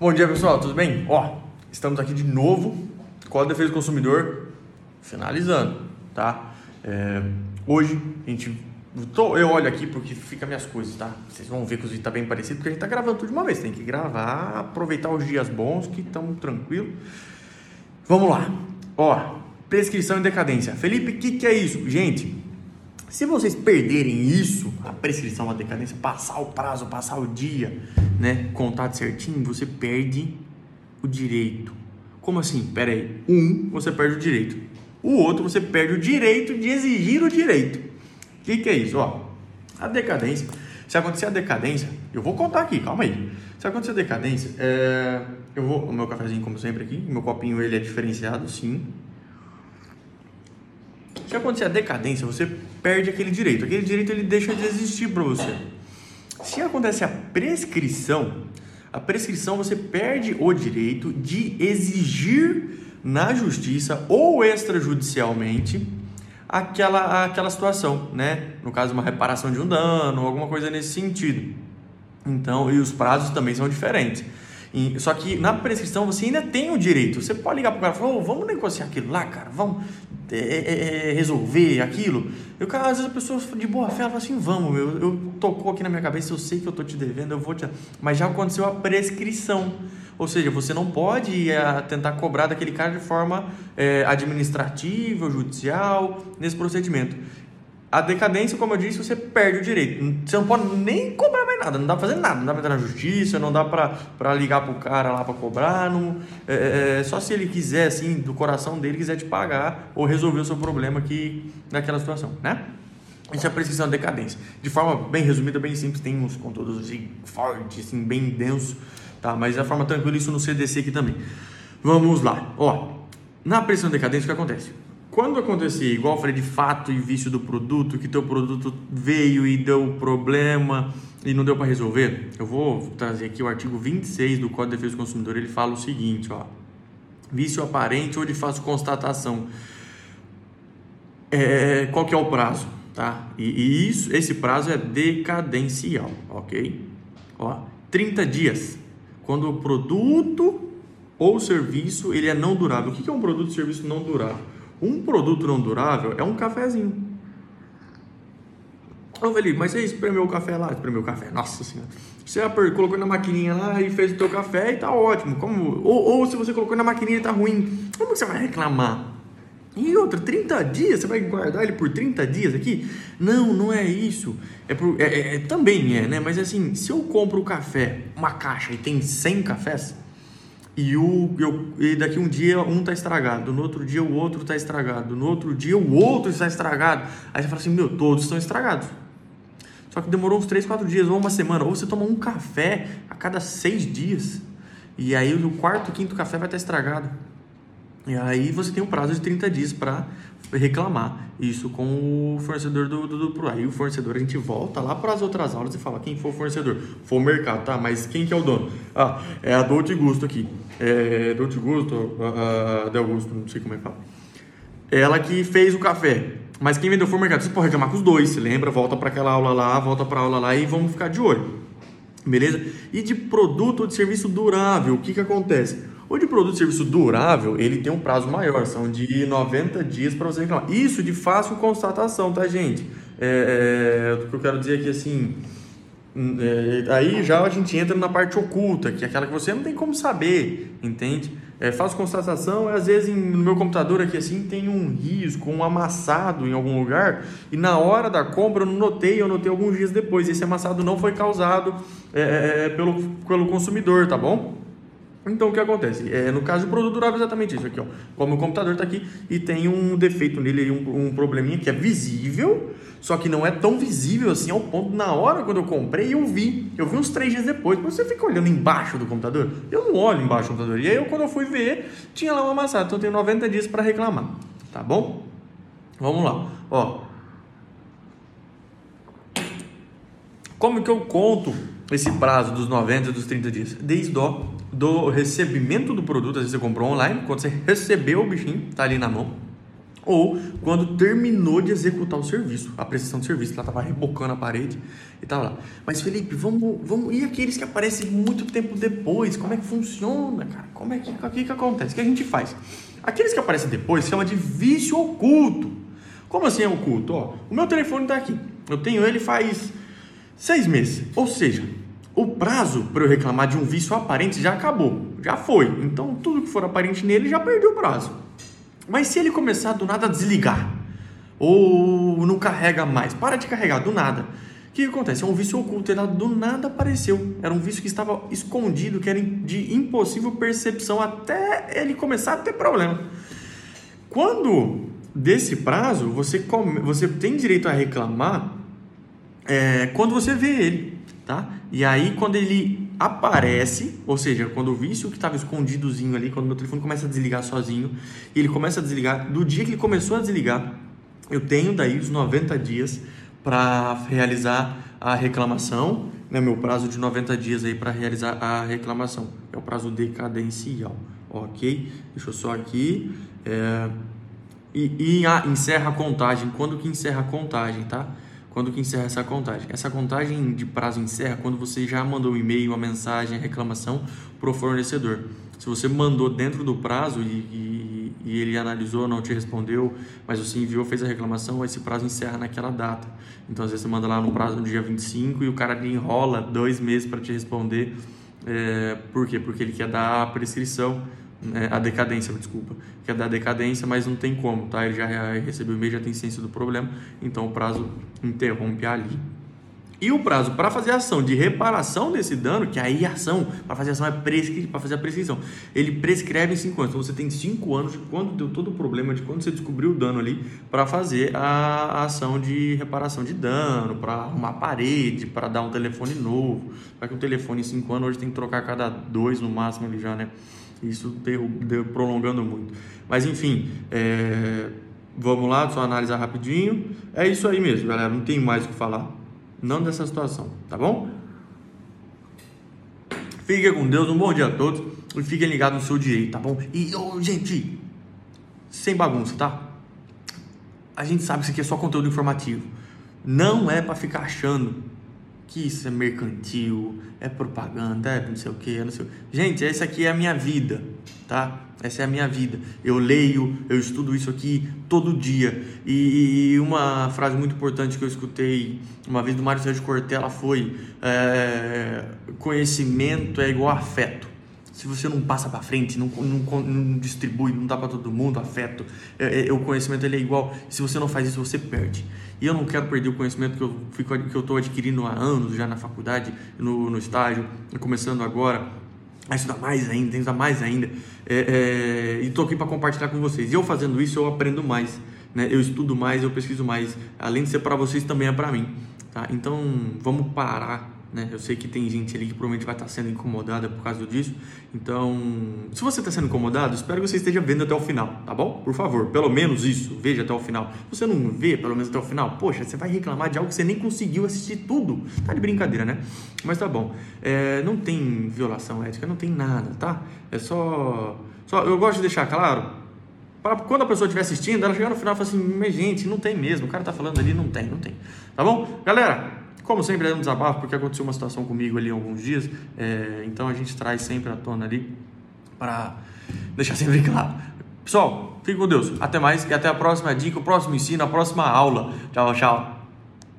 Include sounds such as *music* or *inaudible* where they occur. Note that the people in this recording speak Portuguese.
Bom dia pessoal, tudo bem? Ó, estamos aqui de novo, Código de Defesa do Consumidor, finalizando, tá? É, hoje a gente. Eu olho aqui porque fica minhas coisas, tá? Vocês vão ver que os vídeos tá bem parecido, porque a gente tá gravando tudo de uma vez. Tem que gravar, aproveitar os dias bons que estão tranquilo. Vamos lá. Ó, prescrição e decadência. Felipe, o que, que é isso? Gente, se vocês perderem isso, a prescrição, a decadência, passar o prazo, passar o dia, né, contato certinho, você perde o direito. Como assim? Pera aí. Um, você perde o direito. O outro, você perde o direito de exigir o direito. O que, que é isso? Ó, a decadência. Se acontecer a decadência, eu vou contar aqui, calma aí. Se acontecer a decadência, é, eu vou, o meu cafezinho como sempre aqui, meu copinho ele é diferenciado, sim. Se acontecer a decadência, você perde aquele direito. Aquele direito ele deixa de existir para você. Se acontece a prescrição, a prescrição você perde o direito de exigir na justiça ou extrajudicialmente aquela, aquela situação, né? No caso, uma reparação de um dano, alguma coisa nesse sentido. Então, e os prazos também são diferentes. Só que na prescrição você ainda tem o direito. Você pode ligar para o cara e falar: oh, vamos negociar aquilo lá, cara, vamos é, é, é, resolver aquilo. E o cara, às vezes a pessoa de boa fé fala assim: vamos, meu, eu tocou aqui na minha cabeça, eu sei que eu tô te devendo, eu vou te. Mas já aconteceu a prescrição. Ou seja, você não pode é, tentar cobrar daquele cara de forma é, administrativa judicial nesse procedimento. A decadência, como eu disse, você perde o direito. Você não pode nem cobrar mais nada, não dá pra fazer nada, não dá pra entrar na justiça, não dá pra, pra ligar pro cara lá pra cobrar. Não, é, é, só se ele quiser, assim, do coração dele, quiser te pagar ou resolver o seu problema aqui naquela situação, né? Isso é a prescrição da decadência. De forma bem resumida, bem simples, tem uns conteúdos assim, fortes, assim, bem densos, tá? Mas de forma tranquila, isso no CDC aqui também. Vamos lá. Ó, na prescrição da decadência, o que acontece? Quando acontecer, igual eu falei de fato e vício do produto, que teu produto veio e deu problema e não deu para resolver, eu vou trazer aqui o artigo 26 do Código de Defesa do Consumidor, ele fala o seguinte, ó. Vício aparente ou de fácil constatação. É, qual que é o prazo, tá? E, e, isso, esse prazo é decadencial, ok? Ó, 30 dias. Quando o produto ou serviço ele é não durável. O que é um produto ou serviço não durável? Um produto não durável é um cafezinho. Ô Felipe, mas você espremeu o café lá? Espremeu o café, nossa senhora. Você colocou na maquininha lá e fez o teu café e tá ótimo. Como, ou, ou se você colocou na maquininha e tá ruim, como você vai reclamar? E outra, 30 dias? Você vai guardar ele por 30 dias aqui? Não, não é isso. É, por, é, é, é também é, né? Mas assim, se eu compro o café, uma caixa e tem 100 cafés, e, o, eu, e daqui um dia um está estragado, no outro dia o outro está estragado, no outro dia o outro está estragado. Aí você fala assim, meu, todos estão estragados. Só que demorou uns 3, 4 dias, ou uma semana, ou você toma um café a cada 6 dias. E aí o quarto, quinto café vai estar estragado. E aí você tem um prazo de 30 dias para reclamar isso com o fornecedor do, do, do, Aí o fornecedor, a gente volta lá para as outras aulas e fala quem for o fornecedor. For o mercado, tá? Mas quem que é o dono? Ah, é a Dolce Gusto aqui. É Dolce Gusto, a Del Gusto, não sei como é que fala. Ela que fez o café. Mas quem vendeu foi o mercado. Você pode reclamar com os dois, se lembra? Volta para aquela aula lá, volta para aula lá e vamos ficar de olho. Beleza? E de produto ou de serviço durável, o que que acontece? O de produto e serviço durável, ele tem um prazo maior, são de 90 dias para você reclamar. Isso de fácil constatação, tá, gente? É, é, o que eu quero dizer aqui, assim, hum, é, aí já a gente entra na parte oculta, que é aquela que você não tem como saber, entende? É, faço constatação, às vezes no meu computador aqui assim tem um risco, um amassado em algum lugar e na hora da compra eu não notei, eu notei alguns dias depois. Esse amassado não foi causado é, é pelo, pelo consumidor, tá bom? Então o que acontece? É, no caso do produto durável exatamente isso aqui, ó. Como o computador está aqui e tem um defeito nele, um, um probleminha que é visível, só que não é tão visível assim ao ponto na hora quando eu comprei eu vi. Eu vi uns três dias depois. Você fica olhando embaixo do computador? Eu não olho embaixo do computador. E aí eu, quando eu fui ver, tinha lá uma amassado. Então eu tenho 90 dias para reclamar. Tá bom? Vamos lá. Ó. Como que eu conto esse prazo dos 90 e dos 30 dias? Desde o do recebimento do produto, às vezes você comprou online, quando você recebeu o bichinho, tá ali na mão, ou quando terminou de executar o serviço, a prestação de serviço, ela estava rebocando a parede e tal lá. Mas Felipe, vamos, vamos e aqueles que aparecem muito tempo depois? Como é que funciona, cara? Como é que o que, que acontece? O que a gente faz? Aqueles que aparecem depois chama de vício oculto. Como assim é oculto? Ó, o meu telefone está aqui. Eu tenho ele faz seis meses. Ou seja, o prazo para eu reclamar de um vício aparente já acabou, já foi. Então tudo que for aparente nele já perdeu o prazo. Mas se ele começar do nada a desligar, ou não carrega mais, para de carregar do nada. O que, acontece? É um vício oculto, ele do nada apareceu. Era um vício que estava escondido, que era de impossível percepção até ele começar a ter problema. Quando desse prazo, você, come, você tem direito a reclamar é, quando você vê ele, tá? E aí, quando ele aparece, ou seja, quando o vício que estava escondidozinho ali, quando meu telefone começa a desligar sozinho, e ele começa a desligar, do dia que ele começou a desligar, eu tenho daí os 90 dias para realizar a reclamação, né, meu prazo de 90 dias aí para realizar a reclamação, é o prazo decadencial, ok? Deixa eu só aqui, é, e, e ah, encerra a contagem, quando que encerra a contagem, tá? Quando que encerra essa contagem? Essa contagem de prazo encerra quando você já mandou um e-mail, uma mensagem, reclamação para o fornecedor. Se você mandou dentro do prazo e, e, e, ele analisou, não te respondeu, mas você enviou, fez a reclamação, esse prazo encerra naquela data. Então, às vezes você manda lá no prazo no dia 25 e o cara enrola dois meses para te responder. É, por quê? Porque ele quer dar a prescrição né, a decadência, desculpa, que é da decadência, mas não tem como, tá? Ele já recebeu o e-mail, já tem ciência do problema, então o prazo interrompe ali. E o prazo para fazer a ação de reparação desse dano, que aí a ação para fazer a ação é prescri para fazer a prescrição, ele prescreve em 5 anos. Então você tem 5 anos de quando deu todo o problema, de quando você descobriu o dano ali, para fazer a ação de reparação de dano, para arrumar a parede, para dar um telefone novo. Para que um telefone em 5 anos hoje tem que trocar cada dois no máximo ele já, né? Isso deu, deu prolongando muito. Mas enfim, é, vamos lá, só analisar rapidinho. É isso aí mesmo, galera. Não tem mais o que falar. Não dessa situação, tá bom? Fiquem com Deus, um bom dia a todos e fiquem ligados no seu direito, tá bom? E, oh, gente, sem bagunça, tá? A gente sabe que isso aqui é só conteúdo informativo. Não é para ficar achando que isso é mercantil, é propaganda, é não sei o que, não sei o... Gente, essa aqui é a minha vida, tá? Essa é a minha vida. Eu leio, eu estudo isso aqui todo dia. E uma frase muito importante que eu escutei uma vez do Mário Sérgio Cortella foi: é, conhecimento é igual afeto se você não passa para frente, não, não, não, distribui, não dá para todo mundo afeto, é, é, o conhecimento ele é igual. Se você não faz isso, você perde. E eu não quero perder o conhecimento que eu fico que eu estou adquirindo há anos já na faculdade, no, no estágio, começando agora a estudar mais ainda, estudar mais ainda. É, é, e estou aqui para compartilhar com vocês. E eu fazendo isso, eu aprendo mais. Né? Eu estudo mais, eu pesquiso mais. Além de ser para vocês, também é para mim. Tá? Então, vamos parar né? Eu sei que tem gente ali que provavelmente vai estar sendo incomodada por causa disso. Então, se você está sendo incomodado, espero que você esteja vendo até o final, tá bom? Por favor, pelo menos isso, veja até o final. Se você não vê pelo menos até o final, poxa, você vai reclamar de algo que você nem conseguiu assistir tudo. Tá de brincadeira, né? Mas tá bom. É, não tem violação ética, não tem nada, tá? É só. só eu gosto de deixar claro quando a pessoa estiver assistindo, ela chegar no final e falar assim: mas gente, não tem mesmo, o cara tá falando ali, não tem, não tem. Tá bom? Galera, como sempre é um desabafo, porque aconteceu uma situação comigo ali alguns dias, é, então a gente traz sempre à tona ali para deixar sempre *laughs* claro. Pessoal, fique com Deus. Até mais e até a próxima dica, o próximo ensino, a próxima aula. Tchau, tchau.